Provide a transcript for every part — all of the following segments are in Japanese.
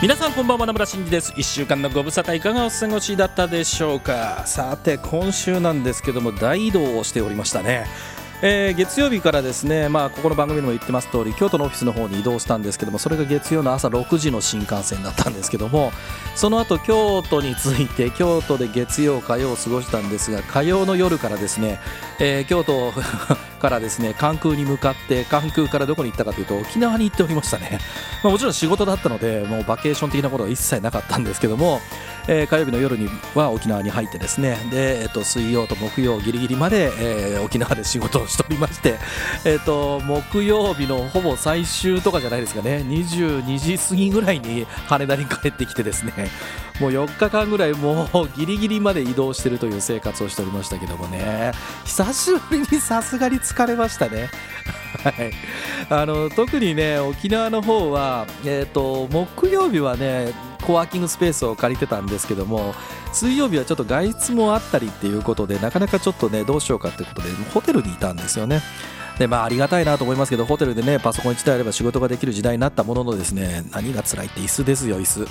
皆さんこんばんは名村真司です。1週間のご無沙汰いかがお過ごしだったでしょうか。さて今週なんですけども大移動をしておりましたね。えー、月曜日からですね、まあ、ここの番組でも言ってます通り京都のオフィスの方に移動したんですけどもそれが月曜の朝6時の新幹線だったんですけどもその後京都に着いて京都で月曜火曜を過ごしたんですが火曜の夜からですね、えー、京都 からですね関空に向かって関空からどこに行ったかというと沖縄に行っておりましたね、まあ、もちろん仕事だったのでもうバケーション的なことは一切なかったんですけども、えー、火曜日の夜には沖縄に入ってですねで、えー、と水曜と木曜ギリギリまで、えー、沖縄で仕事をしておりまして、えー、と木曜日のほぼ最終とかじゃないですかね。22時過ぎぐらいに羽田に帰ってきてですね。もう4日間ぐらいもうギリギリまで移動しているという生活をしておりましたけどもね久しぶりにさすがに疲れましたね。あの特にね沖縄の方は、えーと、木曜日はねコワーキングスペースを借りてたんですけども水曜日はちょっと外出もあったりっていうことでなかなかちょっとねどうしようかってことでホテルにいたんですよね。でまあ、ありがたいなと思いますけどホテルでねパソコン1台あれば仕事ができる時代になったもののですね何が辛いって椅子ですよ椅子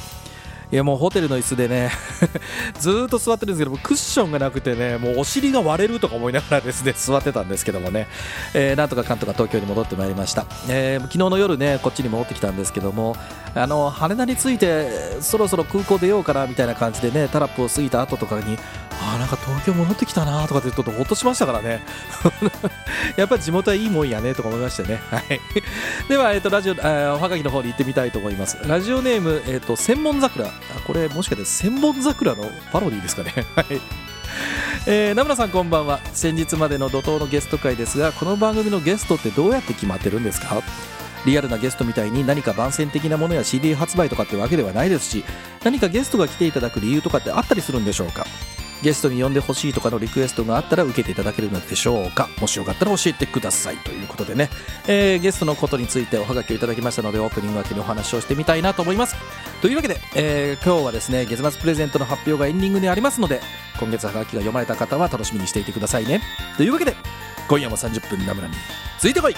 いやもうホテルの椅子でね ずっと座ってるんですけどもクッションがなくてねもうお尻が割れるとか思いながらですね座ってたんですけどもね、えー、なんとかかんとか東京に戻ってまいりました、えー、昨日の夜ねこっちに戻ってきたんですけどもあの羽田に着いてそろそろ空港出ようかなみたいな感じでねタラップを過ぎた後とかにあなんか東京戻ってきたなとかってちょっとほっとしましたからね。やっぱり地元はいいもんやねとか思いましてね、はい、では、えーと、ラジオ、えー、おはがきの方に行ってみたいと思います。ラジオネーム、えーと、千本桜。これもしかして千本桜のパロディですかね。はい。えー、名村さんこんばんは。先日までの怒涛のゲスト会ですがこの番組のゲストってどうやって決まってるんですか？リアルなゲストみたいに何か番宣的なものや CD 発売とかってわけではないですし何かゲストが来ていただく理由とかってあったりするんでしょうか？ゲストに呼んでほしいとかのリクエストがあったら受けていただけるのでしょうか。もしよかったら教えてくださいということでね、えー、ゲストのことについておはがきをいただきましたのでオープニング明けにお話をしてみたいなと思います。というわけで、えー、今日はですね月末プレゼントの発表がエンディングにありますので今月はがきが読まれた方は楽しみにしていてくださいね。というわけで今夜も30分ナムラについてこい。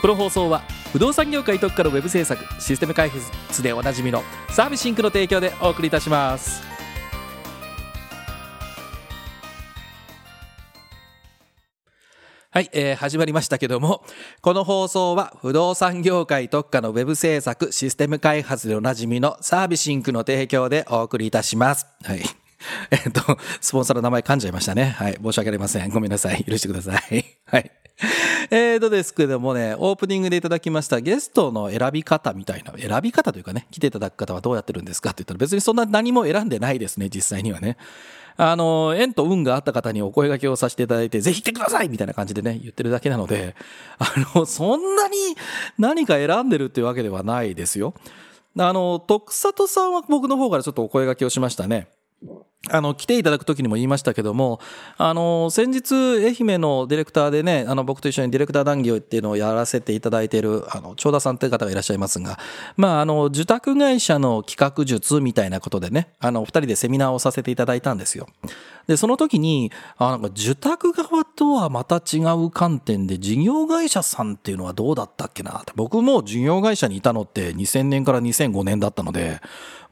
この放送は不動産業界特化のウェブ制作システム開発でおなじみのサービスシンクの提供でお送りいたします。はい、えー、始まりましたけども、この放送は不動産業界特化のウェブ制作、システム開発でおなじみのサービシンクの提供でお送りいたします。はい。えっと、スポンサーの名前噛んじゃいましたね。はい。申し訳ありません。ごめんなさい。許してください。はい。えーとですけどもね、オープニングでいただきましたゲストの選び方みたいな、選び方というかね、来ていただく方はどうやってるんですかって言ったら別にそんな何も選んでないですね、実際にはね。あの、縁と運があった方にお声掛けをさせていただいて、ぜひ来てくださいみたいな感じでね、言ってるだけなので、あの、そんなに何か選んでるっていうわけではないですよ。あの、徳里さんは僕の方からちょっとお声掛けをしましたね。あの、来ていただく時にも言いましたけども、あの、先日、愛媛のディレクターでね、あの、僕と一緒にディレクター談義っていうのをやらせていただいている、あの、長田さんという方がいらっしゃいますが、まあ、あの、受託会社の企画術みたいなことでね、あの、二人でセミナーをさせていただいたんですよ。で、その時に、あなんか受託側とはまた違う観点で、事業会社さんっていうのはどうだったっけなって。僕も事業会社にいたのって2000年から2005年だったので、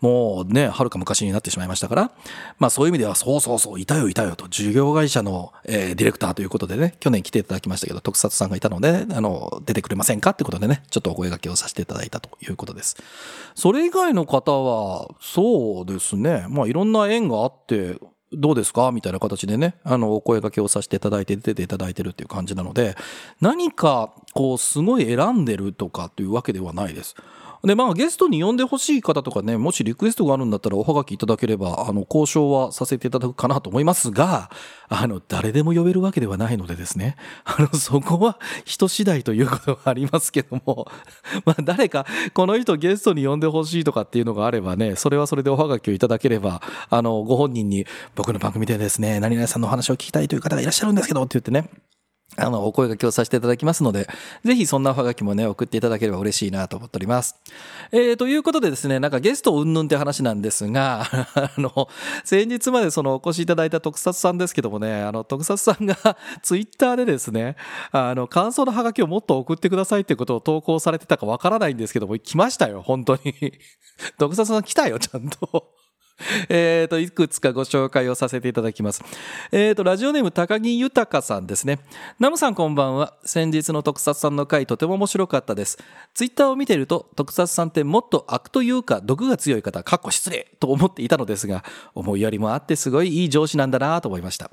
もうね、はるか昔になってしまいましたから、まあそういう意味では、そうそうそう、いたよいたよと、事業会社の、えー、ディレクターということでね、去年来ていただきましたけど、特撮さんがいたので、あの、出てくれませんかってことでね、ちょっとお声掛けをさせていただいたということです。それ以外の方は、そうですね、まあいろんな縁があって、どうですか？みたいな形でね、あの、お声掛けをさせていただいて出ていただいてるっていう感じなので、何か、こう、すごい選んでるとかっていうわけではないです。で、まあ、ゲストに呼んでほしい方とかね、もしリクエストがあるんだったらおはがきいただければ、あの、交渉はさせていただくかなと思いますが、あの、誰でも呼べるわけではないのでですね、あの、そこは人次第ということはありますけども、まあ、誰か、この人ゲストに呼んでほしいとかっていうのがあればね、それはそれでおはがきをいただければ、あの、ご本人に、僕の番組でですね、何々さんのお話を聞きたいという方がいらっしゃるんですけど、って言ってね、あの、お声掛けをさせていただきますので、ぜひそんなおはがきもね、送っていただければ嬉しいなと思っております。えー、ということでですね、なんかゲストうんぬんって話なんですが、あの、先日までそのお越しいただいた特撮さんですけどもね、あの、特撮さんが ツイッターでですね、あの、感想のハガキをもっと送ってくださいってことを投稿されてたかわからないんですけども、来ましたよ、本当に。特撮さん来たよ、ちゃんと。えっと、いくつかご紹介をさせていただきます。えっ、ー、と、ラジオネーム高木豊さんですね。ナムさんこんばんは。先日の特撮さんの回とても面白かったです。ツイッターを見ていると、特撮さんってもっと悪というか毒が強い方、かっこ失礼と思っていたのですが、思いやりもあってすごいいい上司なんだなと思いました。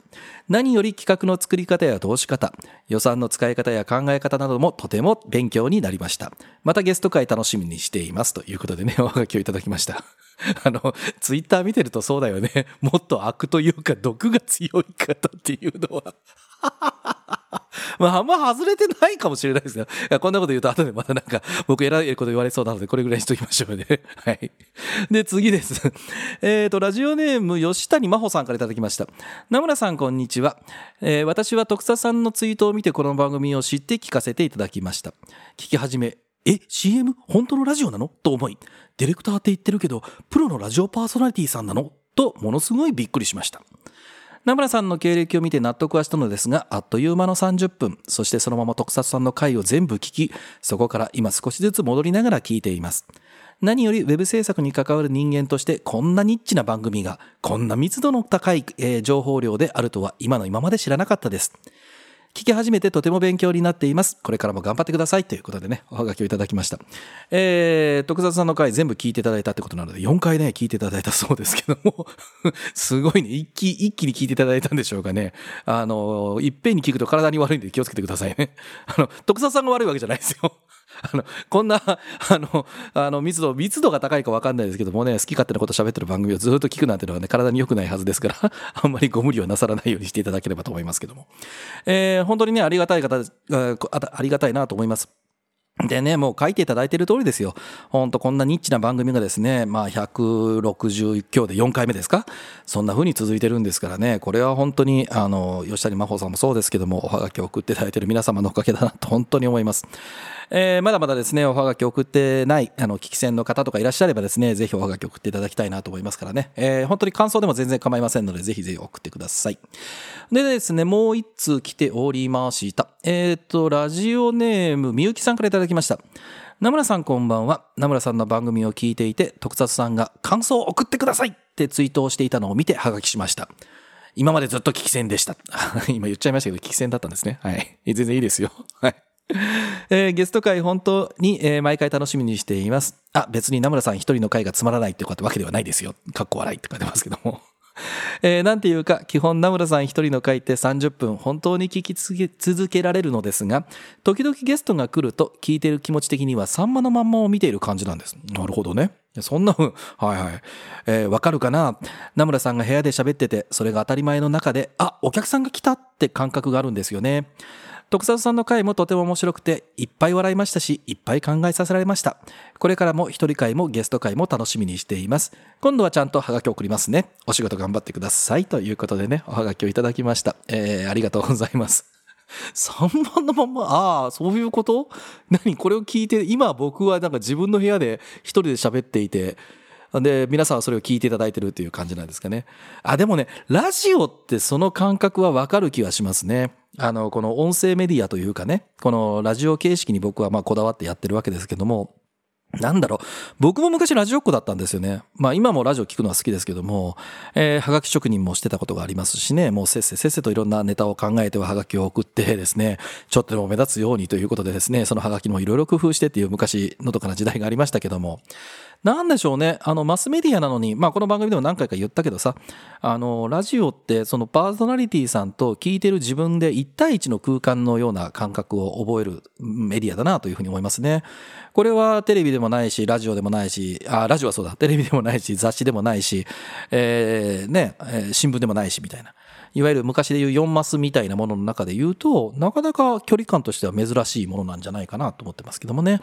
何より企画の作り方や投資方、予算の使い方や考え方などもとても勉強になりました。またゲスト会楽しみにしています。ということでね、おはがきをいただきました。あの、ツイッター見てるとそうだよね。もっと悪というか毒が強い方っていうのは まあ、あんま外れてないかもしれないですが、こんなこと言うと後でまたなんか僕偉いこと言われそうなのでこれぐらいにしときましょうね。はい。で、次です。えっ、ー、と、ラジオネーム吉谷真帆さんからいただきました。名村さんこんにちは。えー、私は徳佐さんのツイートを見てこの番組を知って聞かせていただきました。聞き始め、え、CM? 本当のラジオなの？と思い、ディレクターって言ってるけど、プロのラジオパーソナリティさんなの？と、ものすごいびっくりしました。名村さんの経歴を見て納得はしたのですが、あっという間の30分、そしてそのまま特撮さんの回を全部聞き、そこから今少しずつ戻りながら聞いています。何よりウェブ制作に関わる人間としてこんなニッチな番組がこんな密度の高い、情報量であるとは今の今まで知らなかったです。聞き始めてとても勉強になっています。これからも頑張ってください。ということでね、おはがきをいただきました。えー、徳澤さんの回全部聞いていただいたってことなので、4回ね、聞いていただいたそうですけども すごいね、一気、一気に聞いていただいたんでしょうかね。あの、いっぺんに聞くと体に悪いんで気をつけてくださいね。あの、徳澤さんが悪いわけじゃないですよ。あの、こんな、あの、あの、密度、密度が高いか分かんないですけどもね、好き勝手なこと喋ってる番組をずっと聞くなんてのはね、体に良くないはずですから、あんまりご無理はなさらないようにしていただければと思いますけども。えー、本当にね、ありがたい方、ありがたいなと思います。でね、もう書いていただいている通りですよ。ほんとこんなニッチな番組がですね、まあ161強で4回目ですか？そんな風に続いてるんですからね、これは本当に、あの、吉谷真帆さんもそうですけども、おはがきを送っていただいている皆様のおかげだなと本当に思います。えー、まだまだですね、おはがき送ってない、あの、聞き戦の方とかいらっしゃればですね、ぜひおはがき送っていただきたいなと思いますからね。えー、本当に感想でも全然構いませんので、ぜひぜひ送ってください。でですね、もう一通来ておりました。えっ、ー、と、ラジオネーム、みゆきさんからいただだきました。名村さんこんばんは。名村さんの番組を聞いていて、特撮さんが感想を送ってくださいってツイートをしていたのを見てはがきしました。今までずっと聞き戦でした。今言っちゃいましたけど、聞き戦だったんですね。はい。全然いいですよ。はい。えー、ゲスト会本当に、えー、毎回楽しみにしています。あ、別に名村さん一人の会がつまらないってわけではないですよ。かっこ笑いって書いてますけども。えー、なんていうか、基本名村さん一人の回って30分本当に聞き続けられるのですが、時々ゲストが来ると聞いてる気持ち的にはさんまのまんまを見ている感じなんです。なるほどね。そんなふう、はいはい。えー、わかるかな？名村さんが部屋で喋ってて、それが当たり前の中で、あ、お客さんが来たって感覚があるんですよね。徳里さんの回もとても面白くて、いっぱい笑いましたし、いっぱい考えさせられました。これからも一人会もゲスト会も楽しみにしています。今度はちゃんとハガキ送りますね。お仕事頑張ってください。ということでね、おはがきをいただきました。えー、ありがとうございます。3番のまんま、ああ、そういうこと？何？これを聞いて、今僕はなんか自分の部屋で一人で喋っていて、で、皆さんはそれを聞いていただいてるっていう感じなんですかね。あ、でもね、ラジオってその感覚はわかる気はしますね。あの、この音声メディアというかね、このラジオ形式に僕はまあこだわってやってるわけですけども、なんだろう。僕も昔ラジオっ子だったんですよね。まあ今もラジオ聞くのは好きですけども、えー、はがき職人もしてたことがありますしね、もうせっせせっせといろんなネタを考えてははがきを送ってですね、ちょっとでも目立つようにということでですね、そのはがきもいろいろ工夫してっていう昔のとかな時代がありましたけども、なんでしょうね。あの、マスメディアなのに、まあ、この番組でも何回か言ったけどさ、あの、ラジオって、そのパーソナリティさんと聞いてる自分で1対1の空間のような感覚を覚えるメディアだなというふうに思いますね。これはテレビでもないし、ラジオでもないし、あ、ラジオはそうだ、テレビでもないし、雑誌でもないし、えー、ね、新聞でもないし、みたいな。いわゆる昔でいう4マスみたいなものの中で言うと、なかなか距離感としては珍しいものなんじゃないかなと思ってますけどもね。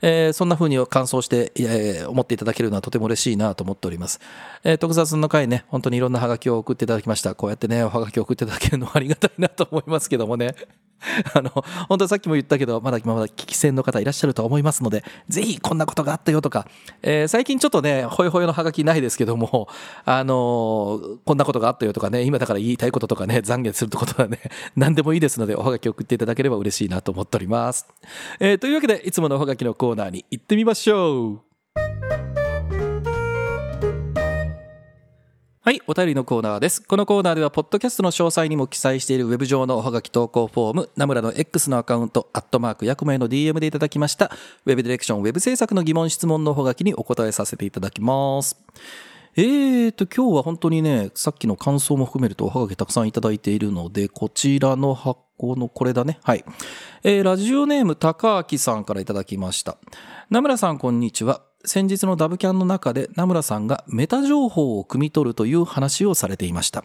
えー、そんな風に感想して、えー、思っていただけるのはとても嬉しいなと思っております。えー、特撮の回ね、本当にいろんなハガキを送っていただきました。こうやってね、おハガキを送っていただけるのはありがたいなと思いますけどもね。あの、本当さっきも言ったけど、まだ今まだ聞き戦の方いらっしゃると思いますので、ぜひこんなことがあったよとか、えー、最近ちょっとね、ほよほよのハガキないですけども、あのー、こんなことがあったよとかね、今だから言いたいこととかね、懺悔するってことはね、何でもいいですので、おはがき送っていただければ嬉しいなと思っております。えー、というわけで、いつものおはがきのーナーに行ってみましょう。はい、お便りのコーナーです。このコーナーでは、ポッドキャストの詳細にも記載しているウェブ上のおはがき投稿フォーム、ナムラの X のアカウント、アットマーク、ヤクマへの DM でいただきました、ウェブディレクション、ウェブ制作の疑問、質問のおはがきにお答えさせていただきます。えーと、今日は本当にね、さっきの感想も含めるとおはがきたくさんいただいているので、こちらの箱のこれだね。はい。えー、ラジオネーム高明さんからいただきました。名村さん、こんにちは。先日のダブキャンの中で名村さんがメタ情報を汲み取るという話をされていました。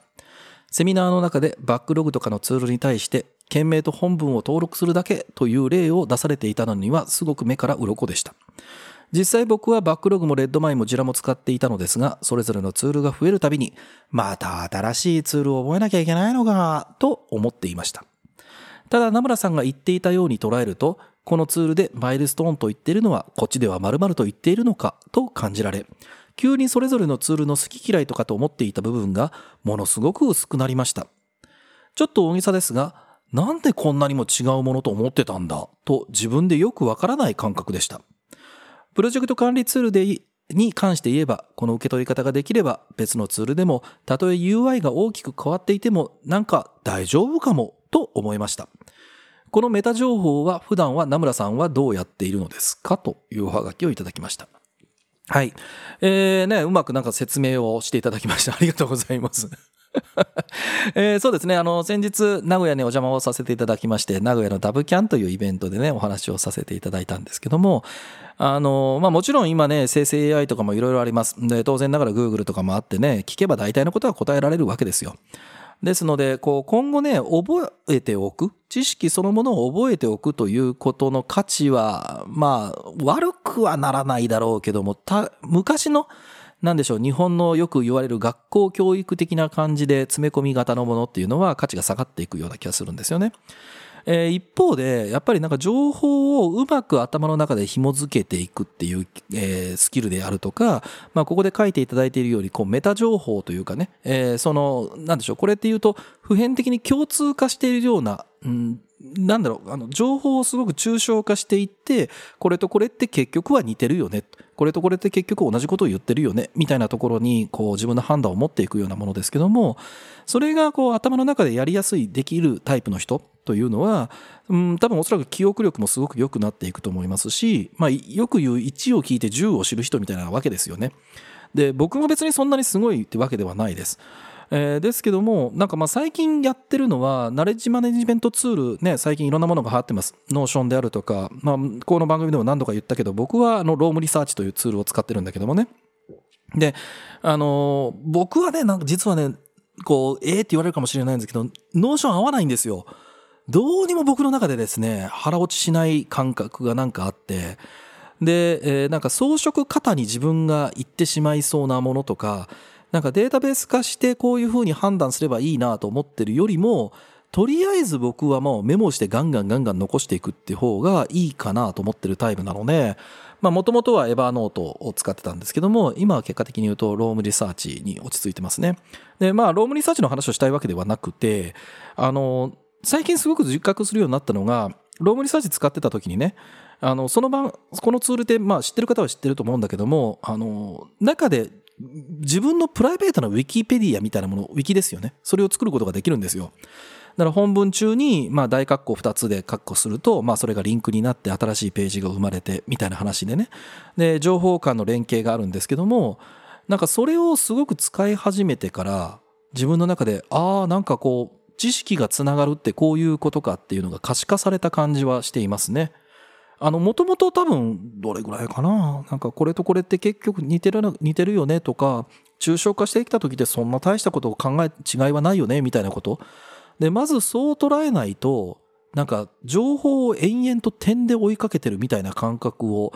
セミナーの中でバックログとかのツールに対して件名と本文を登録するだけという例を出されていたのにはすごく目から鱗でした。実際僕はバックログもレッドマインもジラも使っていたのですが、それぞれのツールが増えるたびに、また新しいツールを覚えなきゃいけないのか、と思っていました。ただ、名村さんが言っていたように捉えると、このツールでマイルストーンと言っているのはこっちでは〇〇と言っているのかと感じられ、急にそれぞれのツールの好き嫌いとかと思っていた部分がものすごく薄くなりました。ちょっと大げさですが、なんでこんなにも違うものと思ってたんだと自分でよくわからない感覚でした。プロジェクト管理ツールでに関して言えば、この受け取り方ができれば別のツールでも、たとえ UI が大きく変わっていても、なんか大丈夫かもと思いました。このメタ情報は普段は名村さんはどうやっているのですかというおはがきをいただきました。はい。えー、ね、うまくなんか説明をしていただきました。ありがとうございます。えー、そうですね。あの、先日、名古屋にお邪魔をさせていただきまして、名古屋のダブキャンというイベントでね、お話をさせていただいたんですけども、あの、まあ、もちろん今ね、生成 AI とかもいろいろあります。で、当然ながら Google とかもあってね、聞けば大体のことは答えられるわけですよ。ですので、こう、今後ね、覚えておく、知識そのものを覚えておくということの価値は、まあ、悪くはならないだろうけども、た、昔の、なんでしょう、日本のよく言われる学校教育的な感じで詰め込み型のものっていうのは価値が下がっていくような気がするんですよね。えー、一方で、やっぱりなんか情報をうまく頭の中で紐づけていくっていう、えー、スキルであるとか、まあ、ここで書いていただいているように、こう、メタ情報というかね、えー、その、なんでしょう、これっていうと、普遍的に共通化しているような、うん、なんだろう、あの、情報をすごく抽象化していって、これとこれって結局は似てるよね。これとこれって結局同じことを言ってるよね。みたいなところに、こう自分の判断を持っていくようなものですけども、それがこう頭の中でやりやすい、できるタイプの人というのは、うん、多分おそらく記憶力もすごく良くなっていくと思いますし、まあ、よく言う1を聞いて10を知る人みたいなわけですよね。で、僕も別にそんなにすごいってわけではないです。えー、ですけども、なんかまあ最近やってるのは、ナレッジマネジメントツールね、最近いろんなものが流行ってます。 Notion であるとか、まあ、この番組でも何度か言ったけど、僕はあの、 Roam Research というツールを使ってるんだけどもね。で、あのー、僕はね、なんか実はね、こう、ええー、って言われるかもしれないんですけど、 Notion 合わないんですよ。どうにも僕の中でですね、腹落ちしない感覚がなんかあって、で、えー、なんか装飾過多に自分が行ってしまいそうなものとか、なんかデータベース化してこういうふうに判断すればいいなと思ってるよりも、とりあえず僕はもうメモしてガンガンガンガン残していくって方がいいかなと思ってるタイプなので、まあもともとは Evernote を使ってたんですけども、今は結果的に言うと Roam Research に落ち着いてますね。で、まあ Roam Research の話をしたいわけではなくて、あの、最近すごく自覚するようになったのが、 Roam Research 使ってた時にね、あの、その晩、このツールって、まあ知ってる方は知ってると思うんだけども、あの、中で自分のプライベートなウィキペディアみたいなもの、ウィキですよね。それを作ることができるんですよ。だから本文中に、まあ、大括弧2つで括弧すると、まあ、それがリンクになって新しいページが生まれて、みたいな話でね。で、情報間の連携があるんですけども、なんかそれをすごく使い始めてから、自分の中で、ああ、なんかこう、知識がつながるってこういうことかっていうのが可視化された感じはしていますね。あの、もともと多分、どれぐらいかな？なんかこれとこれって結局似てるな、似てるよねとか、抽象化してきた時ってそんな大したことを考え、違いはないよね？みたいなこと？で、まずそう捉えないと、なんか情報を延々と点で追いかけてるみたいな感覚を、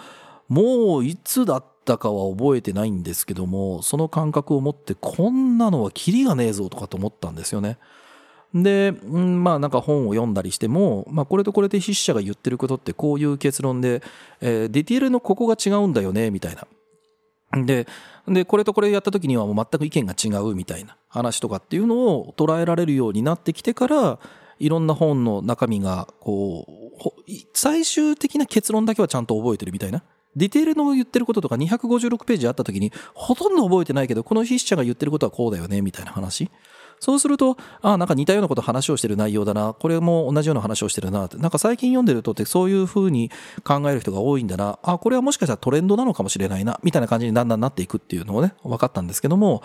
もういつだったかは覚えてないんですけども、その感覚を持ってこんなのはキリがねえぞとかと思ったんですよね。で、まあなんか本を読んだりしても、まあこれとこれで筆者が言ってることってこういう結論で、えー、ディティールのここが違うんだよね、みたいな。で、で、これとこれやった時にはもう全く意見が違うみたいな話とかっていうのを捉えられるようになってきてから、いろんな本の中身が、こう、最終的な結論だけはちゃんと覚えてるみたいな。ディテールの言ってることとか256ページあった時に、ほとんど覚えてないけど、この筆者が言ってることはこうだよね、みたいな話。そうすると、ああ、なんか似たようなこと話をしてる内容だな。これも同じような話をしてるなって。なんか最近読んでるとってそういう風に考える人が多いんだな。あ、これはもしかしたらトレンドなのかもしれないな。みたいな感じにだんだんなっていくっていうのをね、分かったんですけども、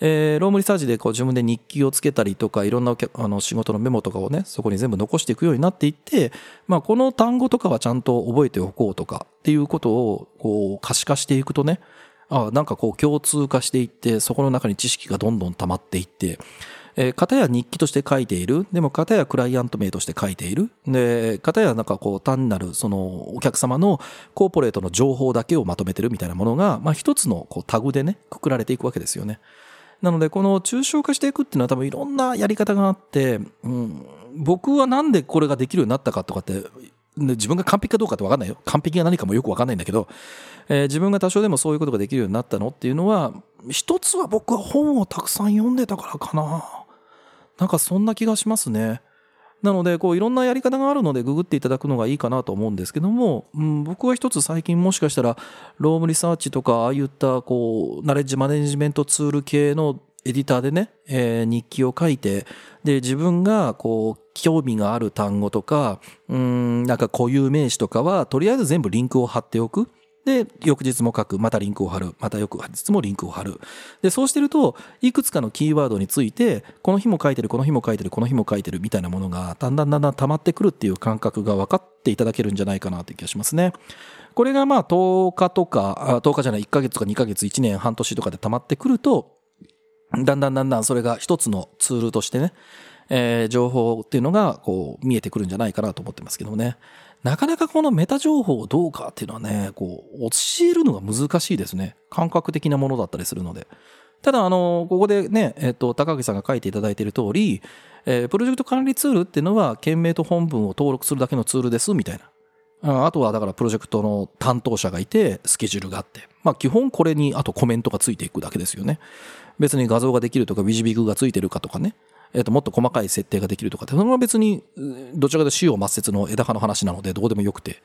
えー、ロームリサーチでこう自分で日記をつけたりとか、いろんなあの仕事のメモとかをね、そこに全部残していくようになっていって、まあこの単語とかはちゃんと覚えておこうとかっていうことをこう可視化していくとね、あなんかこう共通化していって、そこの中に知識がどんどん溜まっていって、えー、片や日記として書いている。でも片やクライアント名として書いている。で、片やなんかこう単なるそのお客様のコーポレートの情報だけをまとめてるみたいなものが、まあ一つのこうタグでね、くくられていくわけですよね。なので、この抽象化していくっていうのは多分いろんなやり方があって、うん、僕はなんでこれができるようになったかとかって、自分が完璧かどうかってわかんないよ。完璧が何かもよくわかんないんだけど、えー、自分が多少でもそういうことができるようになったのっていうのは、一つは僕は本をたくさん読んでたからかな。なんかそんな気がしますね。なので、こういろんなやり方があるのでググっていただくのがいいかなと思うんですけども、うん、僕は一つ最近もしかしたら、ロームリサーチとか、ああいったこう、ナレッジマネジメントツール系のエディターでね、えー、日記を書いて、で、自分がこう、興味がある単語とか、うん、なんか固有名詞とかは、とりあえず全部リンクを貼っておく。で、翌日も書く。またリンクを貼る。また翌日もリンクを貼る。で、そうしてると、いくつかのキーワードについて、この日も書いてる、この日も書いてる、この日も書いてるみたいなものが、だんだんだんだん溜まってくるっていう感覚が分かっていただけるんじゃないかなという気がしますね。これがまあ10日とか、10日じゃない、1ヶ月とか2ヶ月、1年、半年とかで溜まってくると、だんだんだんだんそれが一つのツールとしてね、えー、情報っていうのがこう見えてくるんじゃないかなと思ってますけどもね。なかなかこのメタ情報をどうかっていうのはね、こう、教えるのが難しいですね。感覚的なものだったりするので。ただ、あの、ここでね、えっと、高木さんが書いていただいている通り、えー、プロジェクト管理ツールっていうのは、件名と本文を登録するだけのツールです、みたいな。あとは、だからプロジェクトの担当者がいて、スケジュールがあって。まあ、基本これに、あとコメントがついていくだけですよね。別に画像ができるとか、ビジビグがついてるかとかね。えっ、と、もっと細かい設定ができるとかって、それは別に、どちらかというとを抹殺の枝葉の話なので、どうでもよくて。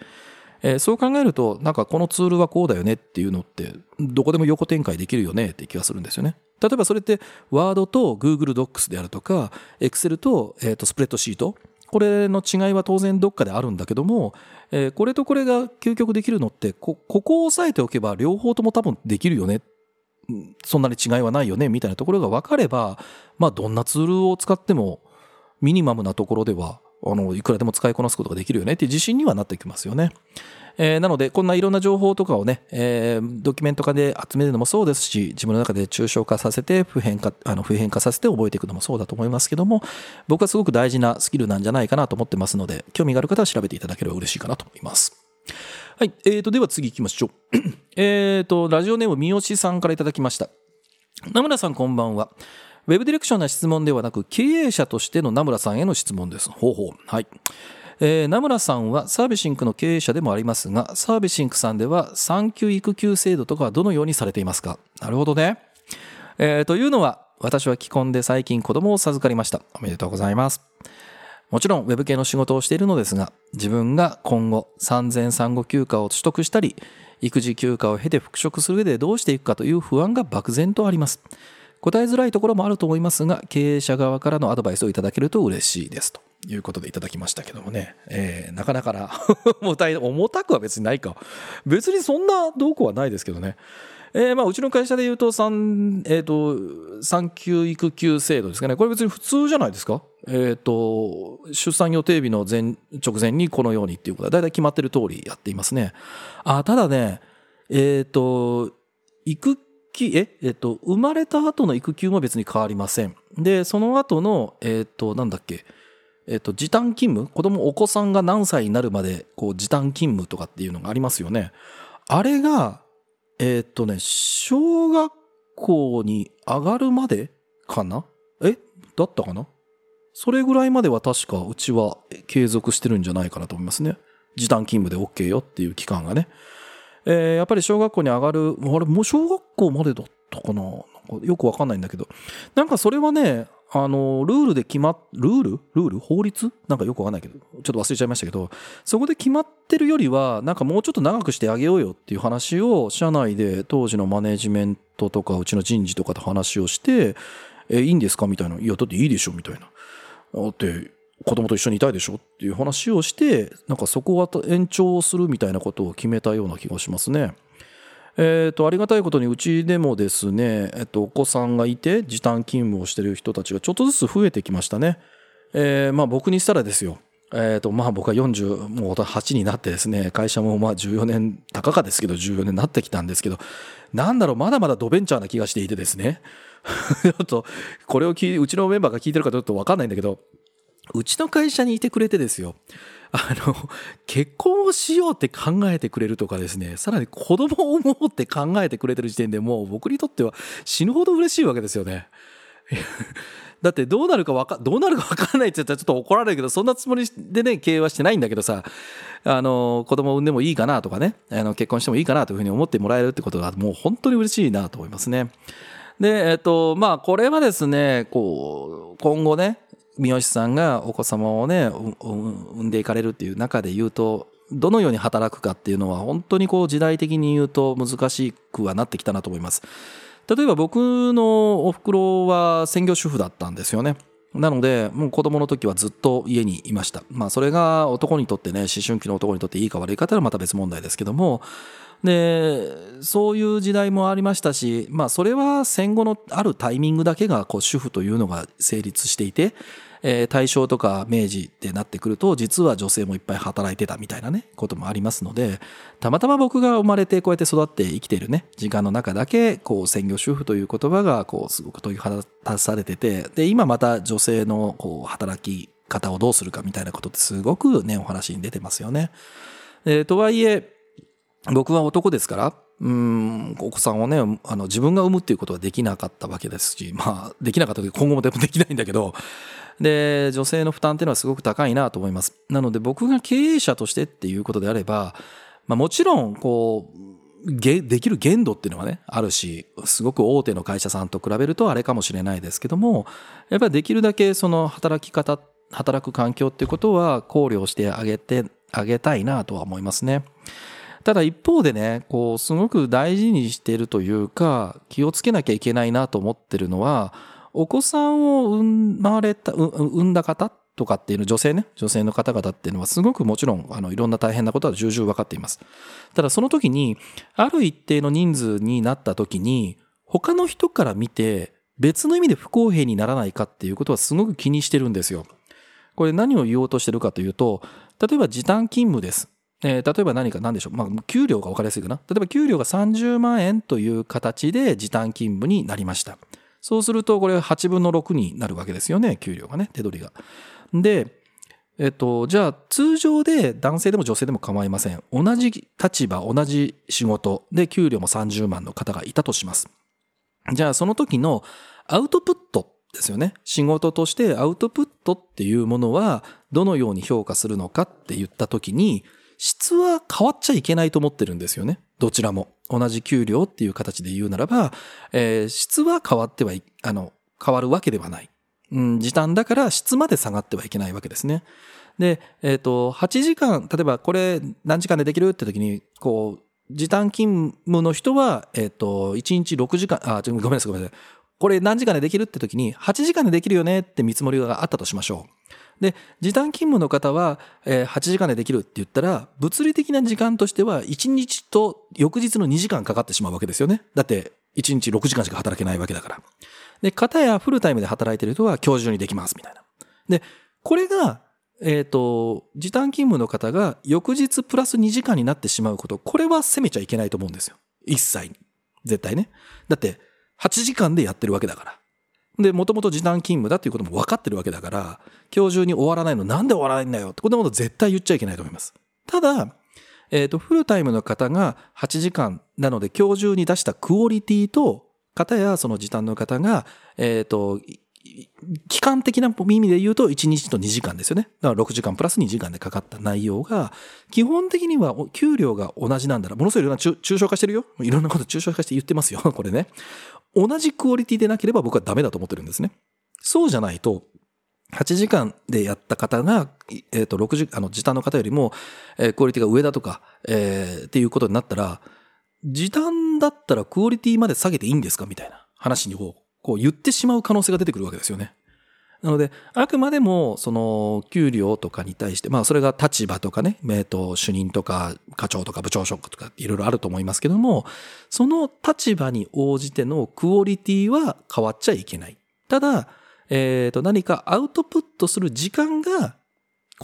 えー、そう考えると、なんかこのツールはこうだよねっていうのって、どこでも横展開できるよねって気がするんですよね。例えばそれって、ワードと Google Docs であるとか、Excel と、えっ、と、スプレッドシート。これの違いは当然どっかであるんだけども、えー、これとこれが究極できるのって、こ、ここを押さえておけば両方とも多分できるよねそんなに違いはないよね、みたいなところが分かれば、まあ、どんなツールを使っても、ミニマムなところでは、あの、いくらでも使いこなすことができるよねっていう自信にはなってきますよね。えー、なので、こんないろんな情報とかをね、えー、ドキュメント化で集めるのもそうですし、自分の中で抽象化させて、普遍化、あの、普遍化させて覚えていくのもそうだと思いますけども、僕はすごく大事なスキルなんじゃないかなと思ってますので、興味がある方は調べていただければ嬉しいかなと思います。はい。えーと、では次行きましょう。えーと、ラジオネーム三好さんからいただきました。名村さんこんばんは。ウェブディレクションな質問ではなく、経営者としての名村さんへの質問です。ほうほう。はい。えー、名村さんはサービシンクの経営者でもありますが、サービシンクさんでは産休育休制度とかはどのようにされていますか？なるほどね。えー、というのは、私は既婚で最近子供を授かりました。おめでとうございます。もちろん Web 系の仕事をしているのですが、自分が今後産前産後休暇を取得したり、育児休暇を経て復職する上でどうしていくかという不安が漠然とあります。答えづらいところもあると思いますが、経営者側からのアドバイスをいただけると嬉しいです。ということでいただきましたけどもね。えー、なかなかな重たい、重たくは別にないか。別にそんなどうこうはないですけどね。えー、まあ、うちの会社で言うと、産、えっ、ー、と、産休育休制度ですかね。これ別に普通じゃないですか？えっ、ー、と、出産予定日の前、直前にこのようにっていうことは、だいたい決まってる通りやっていますね。あ、ただね、えっ、と、育期、え、えっと、生まれた後の育休も別に変わりません。で、その後の、えっと、なんだっけ、えっと、時短勤務？子供、お子さんが何歳になるまで、こう、時短勤務とかっていうのがありますよね。あれが、えっとね、小学校に上がるまでかな？え？だったかな？それぐらいまでは確かうちは継続してるんじゃないかなと思いますね。時短勤務で OK よっていう期間がね。えー、やっぱり小学校に上がる、あれ、もう小学校までだったかな？なんかよくわかんないんだけど。なんかそれはね、あの、ルールで決まっ、ルール？ルール？法律？なんかよくわかんないけど、ちょっと忘れちゃいましたけど、そこで決まってるよりは、なんかもうちょっと長くしてあげようよっていう話を、社内で当時のマネジメントとか、うちの人事とかと話をして、え、いいんですか？みたいな。いや、だっていいでしょ？みたいな。だって、子供と一緒にいたいでしょ？っていう話をして、なんかそこは延長をするみたいなことを決めたような気がしますね。えっ、ー、と、ありがたいことにうちでもですね、えっと、お子さんがいて時短勤務をしてる人たちがちょっとずつ増えてきましたね。えー、まあ僕にしたらですよ。え、ー、と、まあ僕は48になってですね、会社もまあ14年、高かですけど14年になってきたんですけど、なんだろう、まだまだドベンチャーな気がしていてですね。ちょっと、これを聞い、うちのメンバーが聞いてるかちょっとわかんないんだけど、うちの会社にいてくれてですよ。あの、結婚をしようって考えてくれるとかですね、さらに子供を産もうって考えてくれてる時点でもう僕にとっては死ぬほど嬉しいわけですよね。だってどうなるかわか、どうなるかわかんないって言ったらちょっと怒られるけど、そんなつもりでね、経営はしてないんだけどさ、あの、子供を産んでもいいかなとかね、あの、結婚してもいいかなというふうに思ってもらえるってことがもう本当に嬉しいなと思いますね。で、えっと、まあ、これはですね、こう、今後ね、三好さんがお子様をね、産んでいかれるっていう中で言うと、どのように働くかっていうのは本当にこう時代的に言うと難しくはなってきたなと思います。例えば僕のお袋は専業主婦だったんですよね。なので、もう子供の時はずっと家にいました。まあそれが男にとってね、思春期の男にとっていいか悪いかっていうのはまた別問題ですけども、で、そういう時代もありましたし、まあそれは戦後のあるタイミングだけがこう主婦というのが成立していて、えー、大正とか明治ってなってくると、実は女性もいっぱい働いてたみたいなね、こともありますので、たまたま僕が生まれてこうやって育って生きているね、時間の中だけ、こう、専業主婦という言葉が、こう、すごく問い放たされてて、で、今また女性の、こう、働き方をどうするかみたいなことってすごくね、お話に出てますよね。えー、とはいえ、僕は男ですから、うん、お子さんをね、あの、自分が産むっていうことはできなかったわけですし、まあ、できなかった時今後もでもできないんだけど、で、女性の負担っていうのはすごく高いなと思います。なので僕が経営者としてっていうことであれば、まあもちろん、こう、できる限度っていうのはね、あるし、すごく大手の会社さんと比べるとあれかもしれないですけども、やっぱりできるだけその働き方、働く環境っていうことは考慮してあげて、あげたいなとは思いますね。ただ一方でね、こう、すごく大事にしているというか、気をつけなきゃいけないなと思ってるのは、お子さんを産まれた、産んだ方とかっていうの、女性ね、女性の方々っていうのはすごくもちろん、あの、いろんな大変なことは重々分かっています。ただその時に、ある一定の人数になった時に、他の人から見て、別の意味で不公平にならないかっていうことはすごく気にしてるんですよ。これ何を言おうとしてるかというと、例えば時短勤務です。えー、例えば何か何でしょう。まあ、給料が分かりやすいかな。例えば給料が30万円という形で時短勤務になりました。そうすると、これ8分の6になるわけですよね、給料がね、手取りが。で、えっと、じゃあ、通常で男性でも女性でも構いません。同じ立場、同じ仕事で給料も30万の方がいたとします。じゃあ、その時のアウトプットですよね。仕事としてアウトプットっていうものはどのように評価するのかって言った時に、質は変わっちゃいけないと思ってるんですよね。どちらも。同じ給料っていう形で言うならば、えー、質は変わってはい、あの、変わるわけではない。うん、時短だから質まで下がってはいけないわけですね。で、えっ、ー、と、8時間、例えばこれ何時間でできるって時に、こう、時短勤務の人は、えっ、と、1日6時間、あ、ごめんなさい、ごめんなさい。これ何時間でできるって時に、8時間でできるよねって見積もりがあったとしましょう。で、時短勤務の方は、えー8時間でできるって言ったら、物理的な時間としては、1日と翌日の2時間かかってしまうわけですよね。だって、1日6時間しか働けないわけだから。で、方やフルタイムで働いてる人は今日中にできます、みたいな。で、これが、えっ、と、時短勤務の方が翌日プラス2時間になってしまうこと、これは責めちゃいけないと思うんですよ。一切。絶対ね。だって、8時間でやってるわけだから。で、もともと時短勤務だっていうことも分かってるわけだから、今日中に終わらないのなんで終わらないんだよってことのこと絶対言っちゃいけないと思います。ただ、えっ、と、フルタイムの方が8時間なので今日中に出したクオリティと、方やその時短の方が、えっ、と、期間的な意味で言うと1日と2時間ですよね。だから6時間プラス2時間でかかった内容が、基本的には給料が同じなんだら、ものすごいいろんな抽象化してるよ。いろんなこと抽象化して言ってますよ。これね。同じクオリティでなければ僕はダメだと思ってるんですね。そうじゃないと、8時間でやった方が、えっ、と、6時、あの、時短の方よりも、えークオリティが上だとか、えーっていうことになったら、時短だったらクオリティまで下げていいんですか？みたいな話にこ、こう言ってしまう可能性が出てくるわけですよね。なので、あくまでも、その、給料とかに対して、まあ、それが立場とかね、えっと、主任とか、課長とか部長職とか、いろいろあると思いますけども、その立場に応じてのクオリティは変わっちゃいけない。ただ、えっと、何かアウトプットする時間が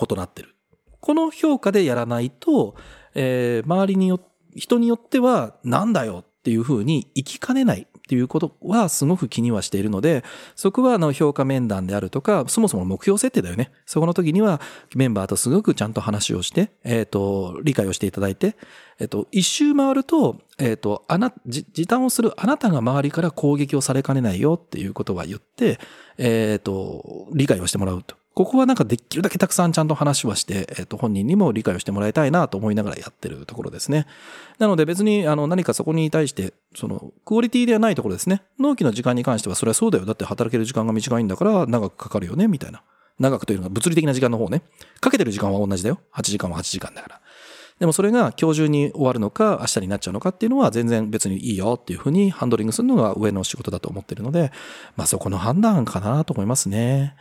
異なってる。この評価でやらないと、えー周りによ、人によっては、なんだよっていうふうに生きかねないっていうことはすごく気にはしているので、そこはあの評価面談であるとか、そもそも目標設定だよね。そこの時にはメンバーとすごくちゃんと話をして、えっ、と、理解をしていただいて、えっ、と、一周回ると、えっ、と、あな、時短をするあなたが周りから攻撃をされかねないよっていうことは言って、えっ、と、理解をしてもらうと。ここはなんかできるだけたくさんちゃんと話はして、えっ、と、本人にも理解をしてもらいたいなと思いながらやってるところですね。なので別にあの何かそこに対して、そのクオリティではないところですね。納期の時間に関してはそれはそうだよ。だって働ける時間が短いんだから長くかかるよね、みたいな。長くというのが物理的な時間の方ね。かけてる時間は同じだよ。8時間は8時間だから。でもそれが今日中に終わるのか明日になっちゃうのかっていうのは全然別にいいよっていうふうにハンドリングするのが上の仕事だと思ってるので、まあそこの判断かなと思いますね。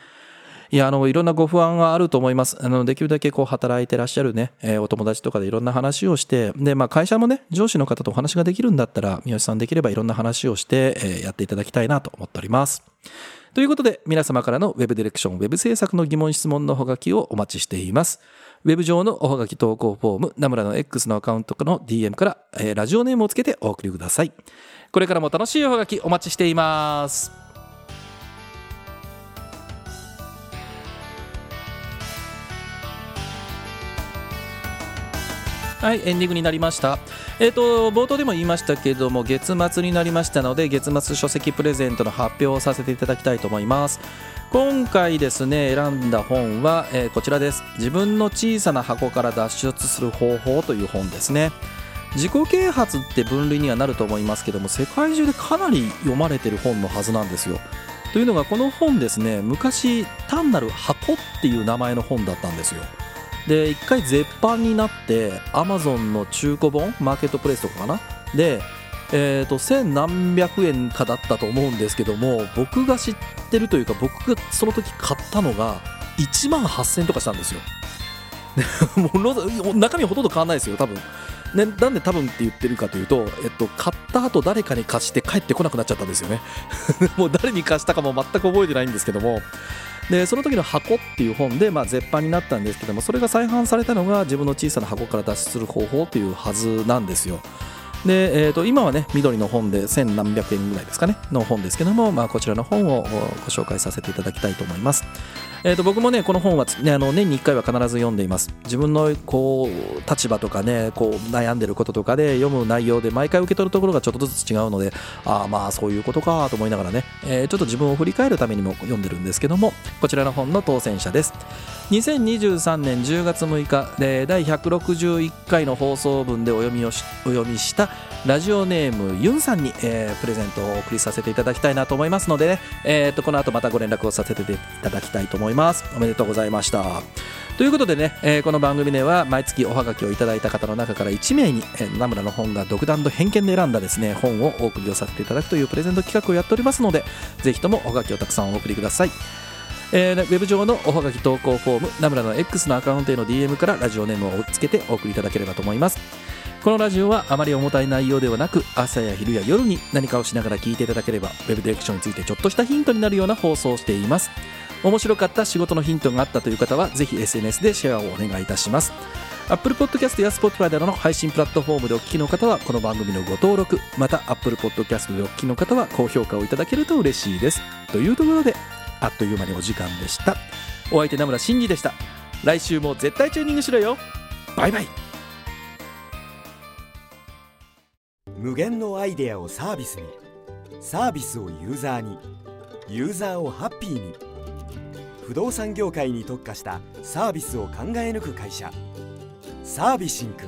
いや、あの、いろんなご不安があると思います。あの、できるだけこう、働いてらっしゃるね、えーお友達とかでいろんな話をして、で、まあ、会社もね、上司の方とお話ができるんだったら、三好さんできればいろんな話をして、えーやっていただきたいなと思っております。ということで、皆様からのウェブディレクション、ウェブ制作の疑問質問のほがきをお待ちしています。ウェブ上のおはがき投稿フォーム、ナムラの X のアカウントの DM から、えーラジオネームをつけてお送りください。これからも楽しいおはがきお待ちしています。はい、エンディングになりました。えっ、と、冒頭でも言いましたけども、月末になりましたので、月末書籍プレゼントの発表をさせていただきたいと思います。今回ですね、選んだ本は、えーこちらです。自分の小さな箱から脱出する方法という本ですね。自己啓発って分類にはなると思いますけども、世界中でかなり読まれてる本のはずなんですよ。というのが、この本ですね、昔、単なる箱っていう名前の本だったんですよ。で一回絶版になってアマゾンの中古本マーケットプレイスとかかな？でえー、と千何百円かだったと思うんですけども僕が知ってるというか僕がその時買ったのが1万8000円とかしたんですよ。もの中身ほとんど変わんないですよ多分。ね、なんで多分って言ってるかというと、えっと、買った後誰かに貸して帰ってこなくなっちゃったんですよね。もう誰に貸したかも全く覚えてないんですけどもでその時の箱っていう本で、まあ、絶版になったんですけどもそれが再販されたのが自分の小さな箱から脱出する方法というはずなんですよ。で、えー、と今はね緑の本で千何百円ぐらいですかねの本ですけども、まあ、こちらの本をご紹介させていただきたいと思います。えー、と僕もねこの本は、ね、あの年に1回は必ず読んでいます。自分のこう立場とかねこう悩んでることとかで読む内容で毎回受け取るところがちょっとずつ違うのでああまあそういうことかと思いながらね、えーちょっと自分を振り返るためにも読んでるんですけどもこちらの本の当選者です。2023年10月6日で第161回の放送分でお読みをしお読みしたラジオネームユンさんに、えープレゼントをお送りさせていただきたいなと思いますのでね、えー、とこの後またご連絡をさせていただきたいと思います。います。おめでとうございました。ということでね、えーこの番組では毎月おはがきをいただいた方の中から1名に、えー、ナムラの本が独断と偏見で選んだですね本をお送りをさせていただくというプレゼント企画をやっておりますのでぜひともおはがきをたくさんお送りください。えーウェブ上のおはがき投稿フォームナムラの X のアカウントへの DM からラジオネームをつけてお送りいただければと思います。このラジオはあまり重たい内容ではなく朝や昼や夜に何かをしながら聞いていただければウェブディレクションについてちょっとしたヒントになるような放送をしています。面白かった仕事のヒントがあったという方はぜひ SNS でシェアをお願いいたします。Apple Podcast や Spotify などの配信プラットフォームでお聞きの方はこの番組のご登録また Apple Podcast でお聞きの方は高評価をいただけると嬉しいです。というところであっという間にお時間でした。お相手名村真司でした。来週も絶対チューニングしろよ。バイバイ。無限のアイデアをサービスにサービスをユーザーにユーザーをハッピーに。不動産業界に特化したサービスを考え抜く会社。サービシンク。